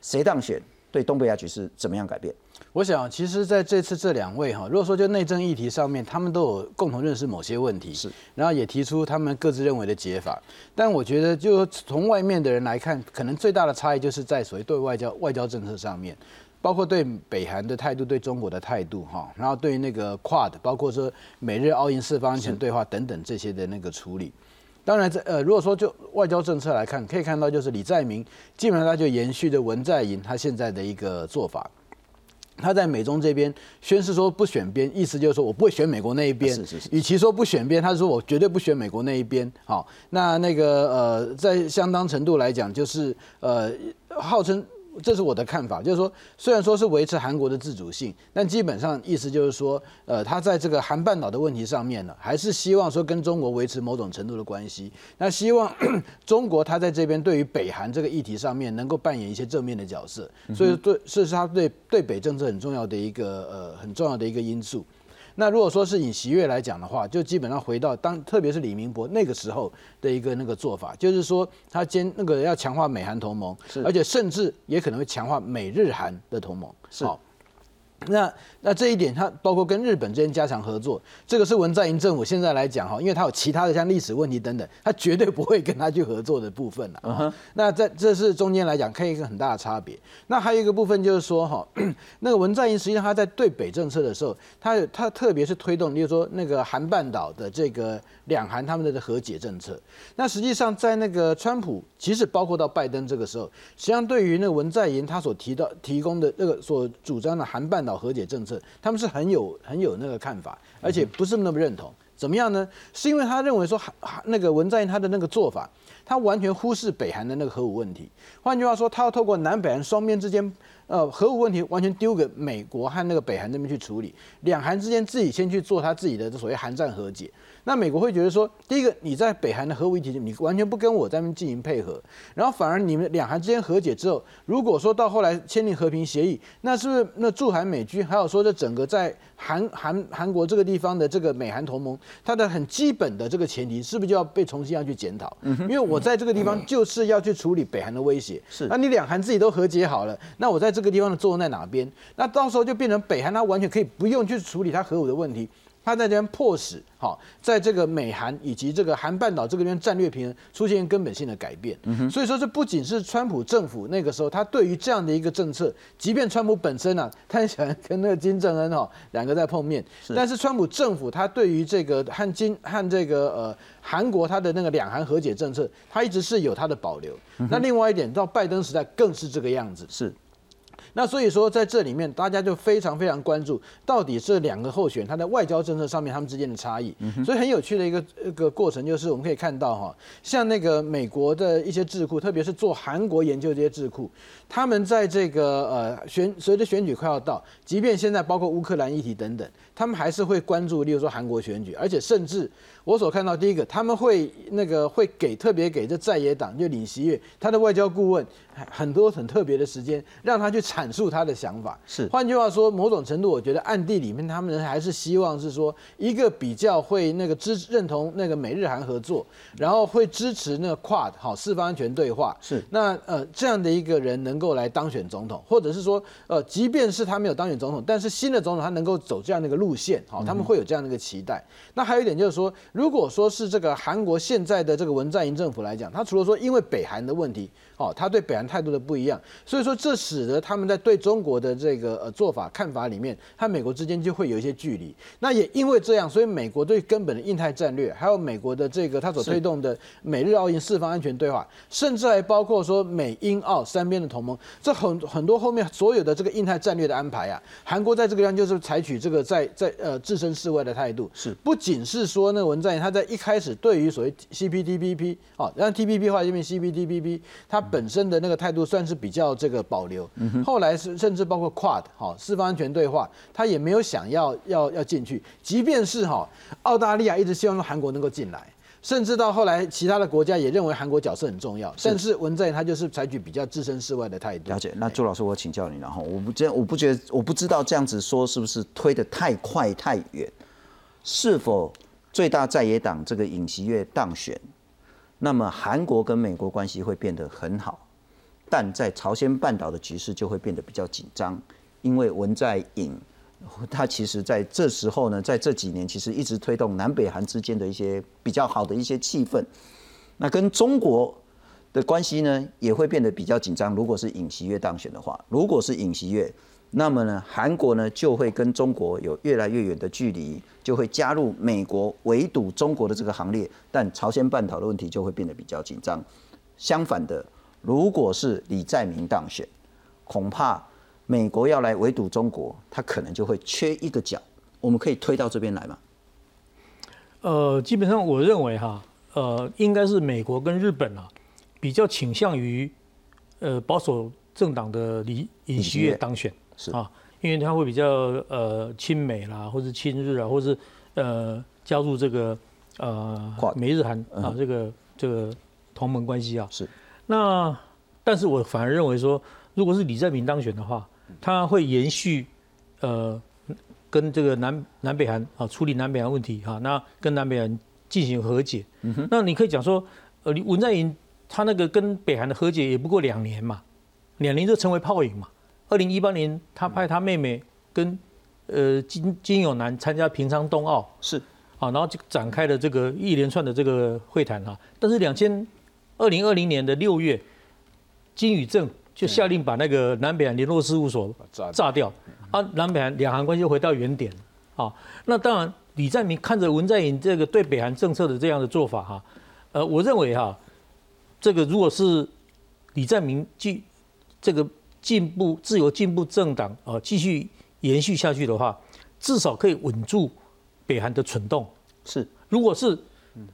谁当选，对东北亚局势怎么样改变？我想，其实在这次这两位哈，如果说就内政议题上面，他们都有共同认识某些问题，是，然后也提出他们各自认为的解法。但我觉得，就从外面的人来看，可能最大的差异就是在所谓对外交外交政策上面，包括对北韩的态度、对中国的态度哈，然后对于那个 QUAD，包括说美日澳印四方安全对话等等这些的那个处理。当然，这呃，如果说就外交政策来看，可以看到就是李在明基本上他就延续的文在寅他现在的一个做法。他在美中这边宣誓说不选边，意思就是说我不会选美国那一边。是是是。与其说不选边，他说我绝对不选美国那一边。好，那那个呃，在相当程度来讲，就是呃，号称。这是我的看法，就是说，虽然说是维持韩国的自主性，但基本上意思就是说，呃，他在这个韩半岛的问题上面呢，还是希望说跟中国维持某种程度的关系。那希望 中国他在这边对于北韩这个议题上面能够扮演一些正面的角色，所以对，这是他对对北政策很重要的一个呃很重要的一个因素。那如果说是以席月来讲的话，就基本上回到当，特别是李明博那个时候的一个那个做法，就是说他兼那个要强化美韩同盟，而且甚至也可能会强化美日韩的同盟，是。那那这一点，它包括跟日本之间加强合作，这个是文在寅政府现在来讲哈，因为它有其他的像历史问题等等，它绝对不会跟他去合作的部分了。那在这是中间来讲，可以一个很大的差别。那还有一个部分就是说哈，那个文在寅实际上他在对北政策的时候，他他特别是推动，例如说那个韩半岛的这个两韩他们的和解政策。那实际上在那个川普，即使包括到拜登这个时候，实际上对于那个文在寅他所提到提供的那个所主张的韩半。岛和解政策，他们是很有很有那个看法，而且不是那么认同。怎么样呢？是因为他认为说，那个文在寅他的那个做法，他完全忽视北韩的那个核武问题。换句话说，他要透过南北韩双边之间，呃，核武问题完全丢给美国和那个北韩那边去处理，两韩之间自己先去做他自己的所谓韩战和解。那美国会觉得说，第一个，你在北韩的核武议题，你完全不跟我在那边进行配合，然后反而你们两韩之间和解之后，如果说到后来签订和平协议，那是不是那驻韩美军，还有说这整个在韩韩韩国这个地方的这个美韩同盟，它的很基本的这个前提，是不是就要被重新要去检讨？因为我在这个地方就是要去处理北韩的威胁，是，那你两韩自己都和解好了，那我在这个地方的作用在哪边？那到时候就变成北韩，它完全可以不用去处理它核武的问题。他在这边迫使，好，在这个美韩以及这个韩半岛这个边战略平衡出现根本性的改变。所以说，这不仅是川普政府那个时候，他对于这样的一个政策，即便川普本身呢，他很喜欢跟那个金正恩哈两个在碰面，但是川普政府他对于这个和金和这个呃韩国他的那个两韩和解政策，他一直是有他的保留。那另外一点，到拜登时代更是这个样子。是。那所以说，在这里面，大家就非常非常关注，到底这两个候选他在外交政策上面他们之间的差异。所以很有趣的一个一个过程，就是我们可以看到哈，像那个美国的一些智库，特别是做韩国研究这些智库，他们在这个呃选随着选举快要到，即便现在包括乌克兰议题等等，他们还是会关注，例如说韩国选举，而且甚至我所看到第一个，他们会那个会给特别给这在野党就李锡悦他的外交顾问很多很特别的时间，让他去阐。阐述他的想法。是，换句话说，某种程度，我觉得暗地里面他们还是希望是说一个比较会那个支认同那个美日韩合作，然后会支持那个 QUAD 好四方安全对话。是，那呃这样的一个人能够来当选总统，或者是说呃即便是他没有当选总统，但是新的总统他能够走这样的一个路线，好，他们会有这样的一个期待。那还有一点就是说，如果说是这个韩国现在的这个文在寅政府来讲，他除了说因为北韩的问题，哦，他对北韩态度的不一样，所以说这使得他们在对中国的这个呃做法看法里面，和美国之间就会有一些距离。那也因为这样，所以美国对根本的印太战略，还有美国的这个他所推动的美日澳印四方安全对话，甚至还包括说美英澳三边的同盟，这很很多后面所有的这个印太战略的安排啊，韩国在这个地方就是采取这个在在呃置身事外的态度，是不仅是说那个文在寅他在一开始对于所谓 CPTPP 哦，让 TPP 化这边 CPTPP，他本身的那个态度算是比较这个保留，后来是甚至包括 QUAD 哈四方安全对话，他也没有想要要要进去，即便是哈澳大利亚一直希望韩国能够进来。甚至到后来，其他的国家也认为韩国角色很重要，但是文在寅他就是采取比较置身事外的态度。了解。那朱老师，我请教你了哈，我不这我不觉得，我不知道这样子说是不是推得太快太远？是否最大在野党这个尹锡悦当选，那么韩国跟美国关系会变得很好，但在朝鲜半岛的局势就会变得比较紧张，因为文在寅。他其实在这时候呢，在这几年其实一直推动南北韩之间的一些比较好的一些气氛。那跟中国的关系呢，也会变得比较紧张。如果是尹锡悦当选的话，如果是尹锡悦，那么呢，韩国呢就会跟中国有越来越远的距离，就会加入美国围堵中国的这个行列。但朝鲜半岛的问题就会变得比较紧张。相反的，如果是李在明当选，恐怕。美国要来围堵中国，他可能就会缺一个角。我们可以推到这边来吗？呃，基本上我认为哈，呃，应该是美国跟日本啊，比较倾向于呃保守政党的李尹锡悦当选是啊，因为他会比较呃亲美啦，或者亲日啊，或是呃加入这个呃美日韩啊这个这个同盟关系啊。是。那但是我反而认为说，如果是李在明当选的话，他会延续，呃，跟这个南南北韩啊处理南北韩问题哈，那跟南北韩进行和解。嗯哼那你可以讲说，呃，文在寅他那个跟北韩的和解也不过两年嘛，两年就成为泡影嘛。二零一八年他派他妹妹跟呃金金永南参加平昌冬奥。是。啊，然后就展开了这个一连串的这个会谈哈。但是两千二零二零年的六月，金宇正。就下令把那个南北韩联络事务所炸掉，啊，南北韩两韩关系回到原点，啊，那当然李在明看着文在寅这个对北韩政策的这样的做法哈，呃，我认为哈，这个如果是李在明继这个进步自由进步政党啊继续延续下去的话，至少可以稳住北韩的蠢动。是，如果是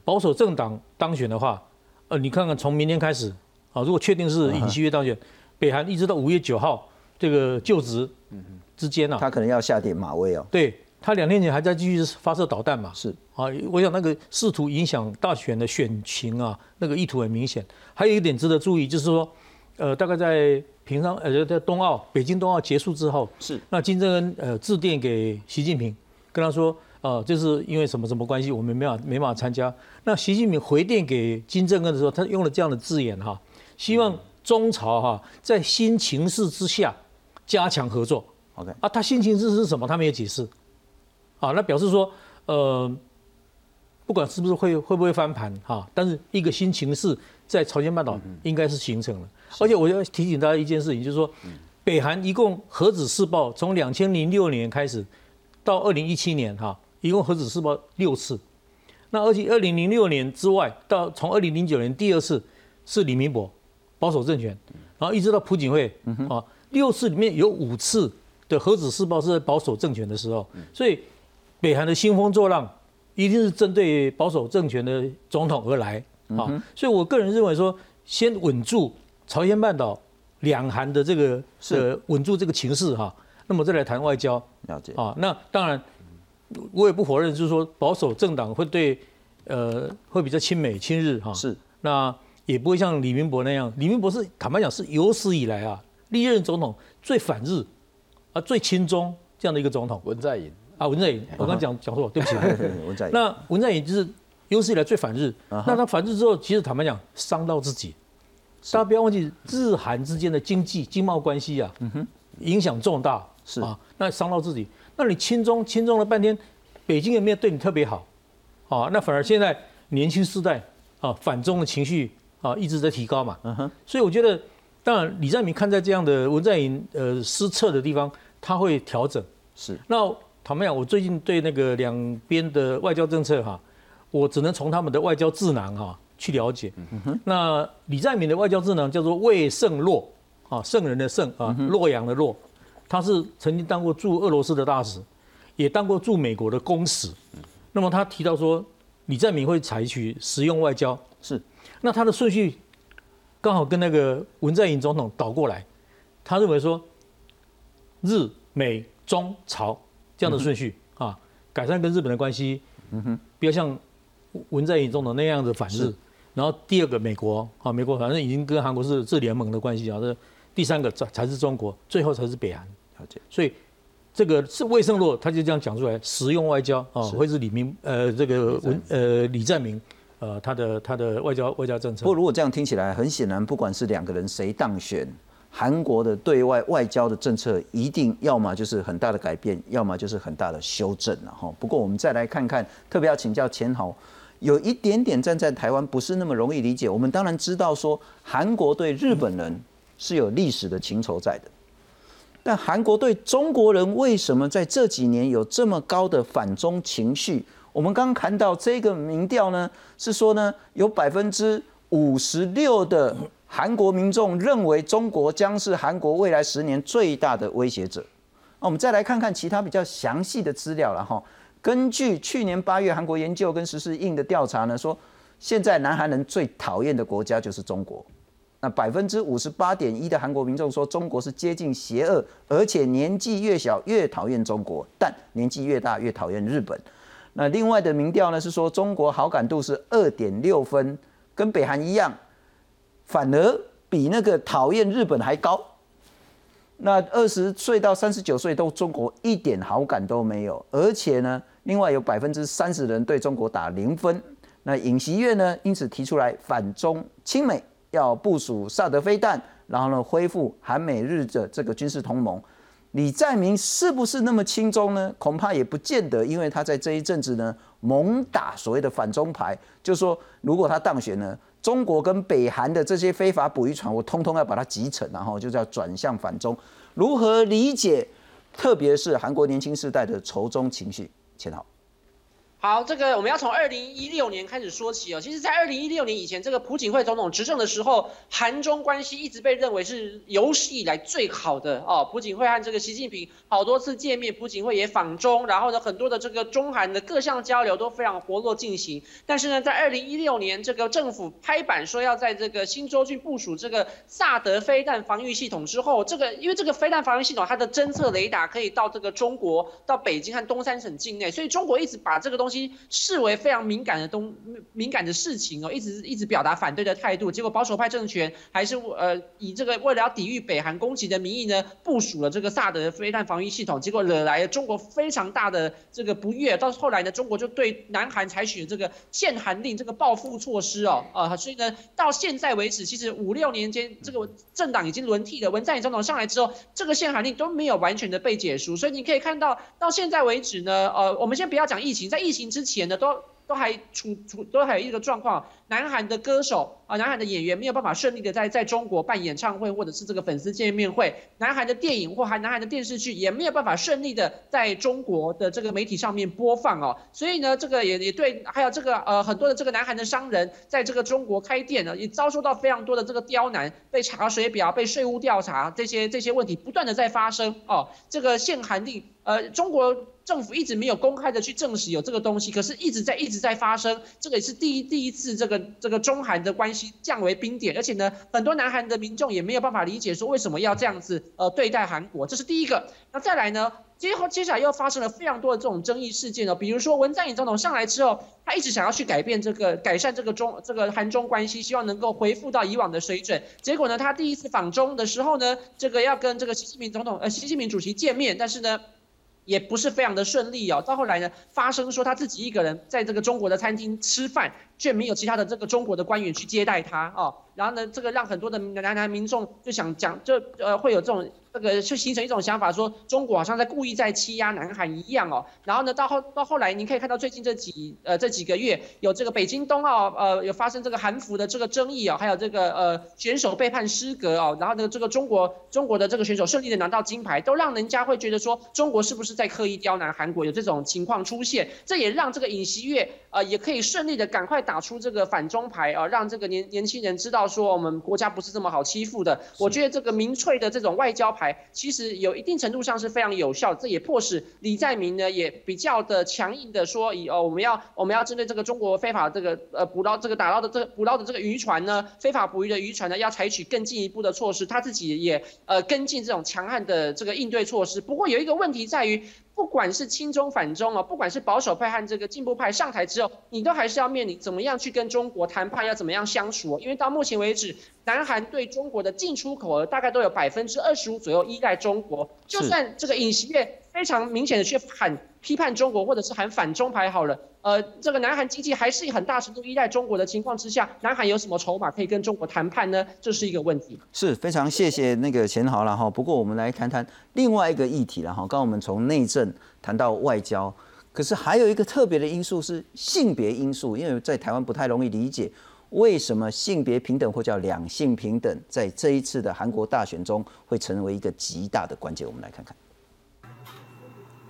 保守政党当选的话，呃，你看看从明天开始啊，如果确定是尹锡悦当选。北韩一直到五月九号这个就职之间呢，他可能要下点马威哦。对他两天前还在继续发射导弹嘛？是啊，我想那个试图影响大选的选情啊，那个意图很明显。还有一点值得注意，就是说，呃，大概在平昌呃在冬奥北京冬奥结束之后，是那金正恩呃致电给习近平，跟他说，呃，就是因为什么什么关系，我们没法没法参加。那习近平回电给金正恩的时候，他用了这样的字眼哈，希望。中朝哈在新情势之下加强合作，OK 啊，他新情势是什么？他没有解释，啊，那表示说，呃，不管是不是会会不会翻盘哈，但是一个新情势在朝鲜半岛应该是形成了。而且我要提醒大家一件事情，就是说，北韩一共核子试爆从两千零六年开始到二零一七年哈，一共核子试爆六次。那而且二零零六年之外，到从二零零九年第二次是李明博。保守政权，然后一直到朴槿惠啊，六次里面有五次的核子试爆是在保守政权的时候，所以北韩的兴风作浪一定是针对保守政权的总统而来啊。所以我个人认为说，先稳住朝鲜半岛两韩的这个是稳住这个情势哈，那么再来谈外交。了解啊，那当然我也不否认，就是说保守政党会对呃会比较亲美亲日哈。是那。也不会像李明博那样，李明博是坦白讲是有史以来啊历任总统最反日啊、最亲中这样的一个总统。文在寅啊，文在寅，我刚讲讲错，对不起。文在寅。那文在寅就是有史以来最反日。那他反日之后，其实坦白讲，伤到自己。大家不要忘记，日韩之间的经济经贸关系啊，影响重大。是啊，那伤到自己。那你亲中亲中了半天，北京也没有对你特别好，啊，那反而现在年轻世代啊反中的情绪啊一直在提高嘛。嗯哼。所以我觉得，当然李在明看在这样的文在寅呃失策的地方，他会调整。是。那坦白讲，我最近对那个两边的外交政策哈，我只能从他们的外交智囊哈去了解。嗯。那李在明的外交智囊叫做魏圣洛啊，圣人的圣啊，洛阳的洛。他是曾经当过驻俄罗斯的大使，也当过驻美国的公使。那么他提到说，李在明会采取实用外交，是。那他的顺序刚好跟那个文在寅总统倒过来，他认为说，日美中朝这样的顺序啊，改善跟日本的关系，嗯哼，不要像文在寅总统那样的反日。然后第二个美国啊，美国反正已经跟韩国是是联盟的关系啊，这第三个才才是中国，最后才是北韩。了解所以，这个是魏胜洛他就这样讲出来，实用外交啊，会是李明呃这个文呃李在明呃他的他的外交外交政策。不过如果这样听起来，很显然，不管是两个人谁当选，韩国的对外外交的政策一定要么就是很大的改变，要么就是很大的修正了哈。不过我们再来看看，特别要请教钱豪，有一点点站在台湾不是那么容易理解。我们当然知道说，韩国对日本人是有历史的情仇在的。但韩国对中国人为什么在这几年有这么高的反中情绪？我们刚刚看到这个民调呢，是说呢，有百分之五十六的韩国民众认为中国将是韩国未来十年最大的威胁者。那我们再来看看其他比较详细的资料了哈。根据去年八月韩国研究跟实施印的调查呢，说现在南韩人最讨厌的国家就是中国。那百分之五十八点一的韩国民众说中国是接近邪恶，而且年纪越小越讨厌中国，但年纪越大越讨厌日本。那另外的民调呢是说中国好感度是二点六分，跟北韩一样，反而比那个讨厌日本还高。那二十岁到三十九岁都中国一点好感都没有，而且呢，另外有百分之三十人对中国打零分。那尹锡悦呢因此提出来反中亲美。要部署萨德飞弹，然后呢恢复韩美日的这个军事同盟。李在明是不是那么轻中呢？恐怕也不见得，因为他在这一阵子呢猛打所谓的反中牌，就说如果他当选呢，中国跟北韩的这些非法捕鱼船，我通通要把它集成，然后就叫转向反中。如何理解？特别是韩国年轻世代的仇中情绪，钱好。好，这个我们要从二零一六年开始说起哦。其实，在二零一六年以前，这个朴槿惠总统执政的时候，韩中关系一直被认为是有史以来最好的哦。朴槿惠和这个习近平好多次见面，朴槿惠也访中，然后呢，很多的这个中韩的各项交流都非常活络进行。但是呢，在二零一六年，这个政府拍板说要在这个新州郡部署这个萨德飞弹防御系统之后，这个因为这个飞弹防御系统它的侦测雷达可以到这个中国、到北京和东三省境内，所以中国一直把这个东西。视为非常敏感的东敏感的事情哦，一直一直表达反对的态度，结果保守派政权还是呃以这个为了要抵御北韩攻击的名义呢，部署了这个萨德飞弹防御系统，结果惹来了中国非常大的这个不悦。到后来呢，中国就对南韩采取这个限韩令这个报复措施哦，啊，所以呢，到现在为止，其实五六年间这个政党已经轮替了，文在寅总统上来之后，这个限韩令都没有完全的被解除，所以你可以看到到现在为止呢，呃，我们先不要讲疫情，在疫情。之前呢，都都还处处都还有一个状况，南韩的歌手啊，南韩的演员没有办法顺利的在在中国办演唱会或者是这个粉丝见面会，南韩的电影或还南韩的电视剧也没有办法顺利的在中国的这个媒体上面播放哦，所以呢，这个也也对，还有这个呃很多的这个南韩的商人在这个中国开店呢，也遭受到非常多的这个刁难，被查水表、被税务调查这些这些问题不断的在发生哦，这个限韩令。呃，中国政府一直没有公开的去证实有这个东西，可是一直在一直在发生，这个也是第一第一次这个这个中韩的关系降为冰点，而且呢，很多南韩的民众也没有办法理解说为什么要这样子呃对待韩国，这是第一个。那再来呢？接后接下来又发生了非常多的这种争议事件哦，比如说文在寅总统上来之后，他一直想要去改变这个改善这个中这个韩中关系，希望能够恢复到以往的水准。结果呢，他第一次访中的时候呢，这个要跟这个习近平总统呃习近平主席见面，但是呢。也不是非常的顺利哦，到后来呢，发生说他自己一个人在这个中国的餐厅吃饭，却没有其他的这个中国的官员去接待他哦，然后呢，这个让很多的南南民众就想讲，就呃会有这种。这个就形成一种想法，说中国好像在故意在欺压南韩一样哦。然后呢，到后到后来，您可以看到最近这几呃这几个月有这个北京冬奥呃有发生这个韩服的这个争议哦，还有这个呃选手被判失格哦。然后呢，这个中国中国的这个选手顺利的拿到金牌，都让人家会觉得说中国是不是在刻意刁难韩国？有这种情况出现，这也让这个尹锡悦呃也可以顺利的赶快打出这个反中牌啊，让这个年年轻人知道说我们国家不是这么好欺负的。我觉得这个民粹的这种外交牌。其实有一定程度上是非常有效，这也迫使李在明呢也比较的强硬的说，以哦我们要我们要针对这个中国非法这个呃捕捞这个打捞的这个捕捞的这个渔船呢，非法捕鱼的渔船呢，要采取更进一步的措施，他自己也呃跟进这种强悍的这个应对措施。不过有一个问题在于。不管是亲中反中啊，不管是保守派和这个进步派上台之后，你都还是要面临怎么样去跟中国谈判，要怎么样相处。因为到目前为止，南韩对中国的进出口额大概都有百分之二十五左右依赖中国。就算这个尹锡悦非常明显的去喊。批判中国或者是喊反中牌好了，呃，这个南韩经济还是很大程度依赖中国的情况之下，南韩有什么筹码可以跟中国谈判呢？这是一个问题。是非常谢谢那个钱豪了哈。不过我们来谈谈另外一个议题了哈。刚刚我们从内政谈到外交，可是还有一个特别的因素是性别因素，因为在台湾不太容易理解为什么性别平等或叫两性平等，在这一次的韩国大选中会成为一个极大的关键。我们来看看。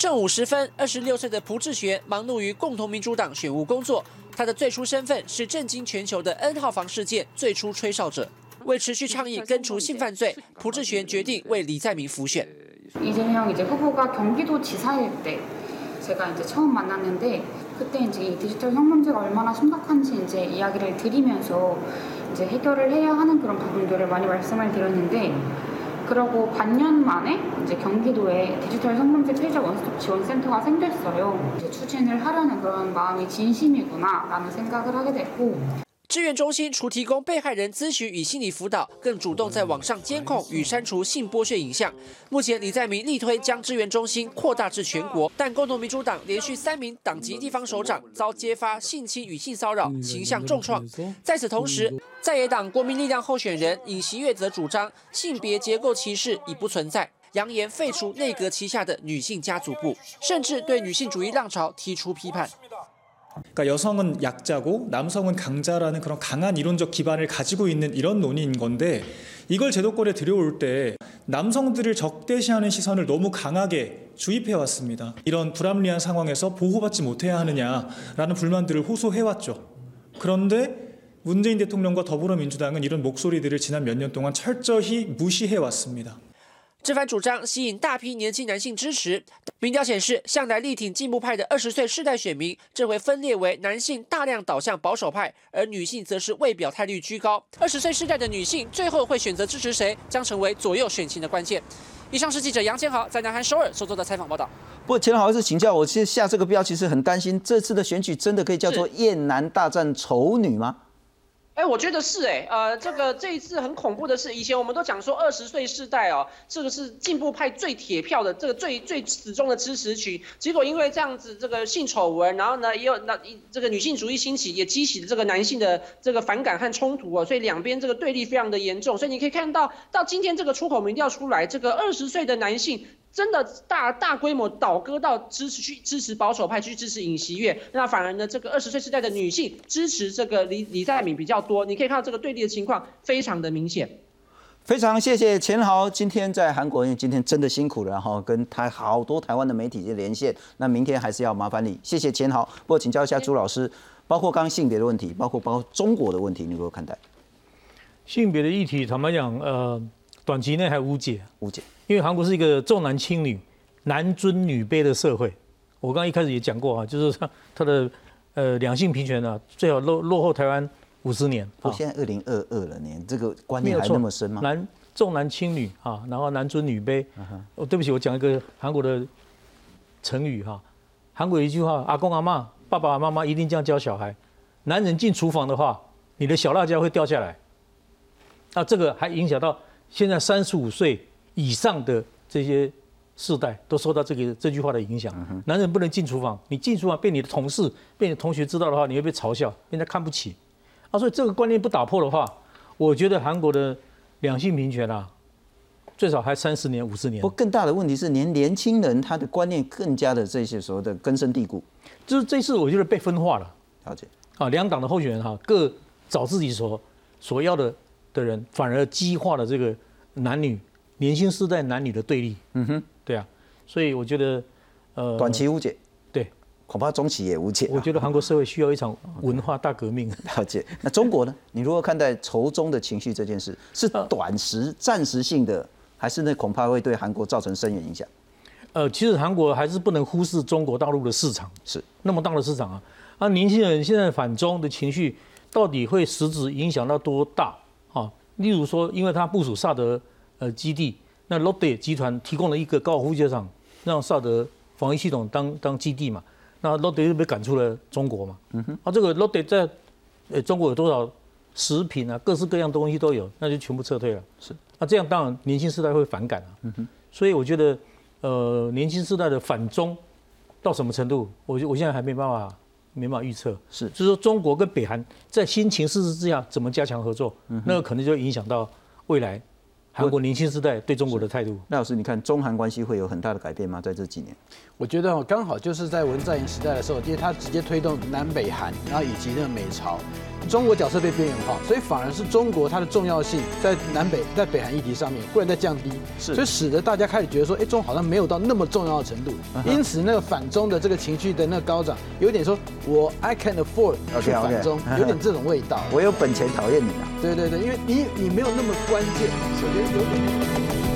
正午时分，二十六岁的朴智玄忙碌于共同民主党选务工作。他的最初身份是震惊全球的 N 号房事件最初吹哨者。为持续倡议根除性犯罪，朴智玄决定为李在明辅选。이재명이제후보가경기도지사일때제가이제처음만났는데그때이제이디지털성범죄가얼마나심각한지이제이야기를드리면서이제해결을해야하는그런부분들을많이말씀을드렸는데 그러고 반년 만에 이제 경기도에 디지털 성범죄 피해자 원스톱 지원센터가 생겼어요. 이제 추진을 하려는 그런 마음이 진심이구나라는 생각을 하게 됐고 支援中心除提供被害人咨询与心理辅导，更主动在网上监控与删除性剥削影像。目前，李在明力推将支援中心扩大至全国，但共同民主党连续三名党籍地方首长遭揭发性侵与性骚扰，形象重创。在此同时，在野党国民力量候选人尹锡悦则主张性别结构歧视已不存在，扬言废除内阁旗下的女性家族部，甚至对女性主义浪潮提出批判。 그러니까 여성은 약자고 남성은 강자라는 그런 강한 이론적 기반을 가지고 있는 이런 논의인 건데 이걸 제도권에 들여올 때 남성들을 적대시하는 시선을 너무 강하게 주입해 왔습니다. 이런 불합리한 상황에서 보호받지 못해야 하느냐라는 불만들을 호소해 왔죠. 그런데 문재인 대통령과 더불어민주당은 이런 목소리들을 지난 몇 년 동안 철저히 무시해 왔습니다. 这番主张吸引大批年轻男性支持。民调显示，向来力挺进步派的二十岁世代选民，这回分裂为男性大量倒向保守派，而女性则是未表态率居高。二十岁世代的女性最后会选择支持谁，将成为左右选情的关键。以上是记者杨千豪在南韩首尔所做的采访报道。不过，钱豪还是请教我，其实下这个标，其实很担心这次的选举真的可以叫做艳男大战丑女吗？哎，我觉得是哎，呃，这个这一次很恐怖的是，以前我们都讲说二十岁世代哦，这个是进步派最铁票的，这个最最始终的支持群。结果因为这样子这个性丑闻，然后呢也有那这个女性主义兴起，也激起了这个男性的这个反感和冲突哦，所以两边这个对立非常的严重。所以你可以看到，到今天这个出口民调出来，这个二十岁的男性。真的大大规模倒戈到支持去支持保守派去支持尹锡悦，那反而呢这个二十岁时代的女性支持这个李李在敏比较多，你可以看到这个对立的情况非常的明显。非常谢谢钱豪今天在韩国，因为今天真的辛苦了哈，跟台好多台湾的媒体连线，那明天还是要麻烦你，谢谢钱豪。不过请教一下朱老师，包括刚刚性别的问题，包括包括中国的问题，你如何看待？性别的议题，坦白讲，呃，短期内还无解，无解。因为韩国是一个重男轻女，男尊女卑的社会。我刚刚一开始也讲过啊，就是他 他的呃两性平权啊，最好落落后台湾五十年。不，现在二零二二了，年这个观念还那么深吗？男重男轻女啊，然后男尊女卑。哦，对不起，我讲一个韩国的成语哈。韩国有一句话，阿公阿妈、爸爸妈妈一定这样教小孩：男人进厨房的话，你的小辣椒会掉下来。那这个还影响到现在三十五岁以上的这些世代都受到这个这句话的影响。男人不能进厨房，你进厨房被你的同事、被你同学知道的话，你会被嘲笑，被人家看不起。啊，所以这个观念不打破的话，我觉得韩国的两性平权啊，最少还三十年、五十年。不，更大的问题是，连年轻人他的观念更加的这些所谓的根深蒂固。就是这次我觉得被分化了。了解。啊，两党的候选人哈，各找自己所所要的。的人反而激化了这个男女年轻世代男女的对立。嗯哼，对啊，所以我觉得，呃，短期无解，对，恐怕中期也无解。我觉得韩国社会需要一场 文化大革命。了解。那中国呢？你如何看待仇中的情绪这件事？是短时、暂时性的，还是那恐怕会对韩国造成深远影响？呃，其实韩国还是不能忽视中国大陆的市场，是那么大的市场啊。啊，年轻人现在反中的情绪到底会实质影响到多大？例如说，因为他部署萨德呃基地，那 Lotte 集团提供了一个高尔夫球场，让萨德防御系统当当基地嘛，那 Lotte 就被赶出了中国嘛。嗯哼。啊，这个 Lotte 在呃中国有多少食品啊，各式各样东西都有，那就全部撤退了。是。那这样当然年轻世代会反感啊。嗯哼。所以我觉得，呃，年轻世代的反中到什么程度，我我现在还没办法。没办法预测，是，就是说中国跟北韩在新情势之下怎么加强合作，那个可能就影响到未来韩国年轻时代对中国的态度。那老师，你看中韩关系会有很大的改变吗？在这几年？我觉得刚好就是在文在寅时代的时候，因为他直接推动南北韩，然后以及那个美朝。中国角色被边缘化，所以反而是中国它的重要性在南北 在北韩议题上面忽然在降低，是，所以使得大家开始觉得说，哎，中好像没有到那么重要的程度，因此那个反中的这个情绪的那个高涨，有点说我 I can afford 去反中，有点这种味道。我有本钱讨厌你啊。对对对，因为你你没有那么关键，首先有点。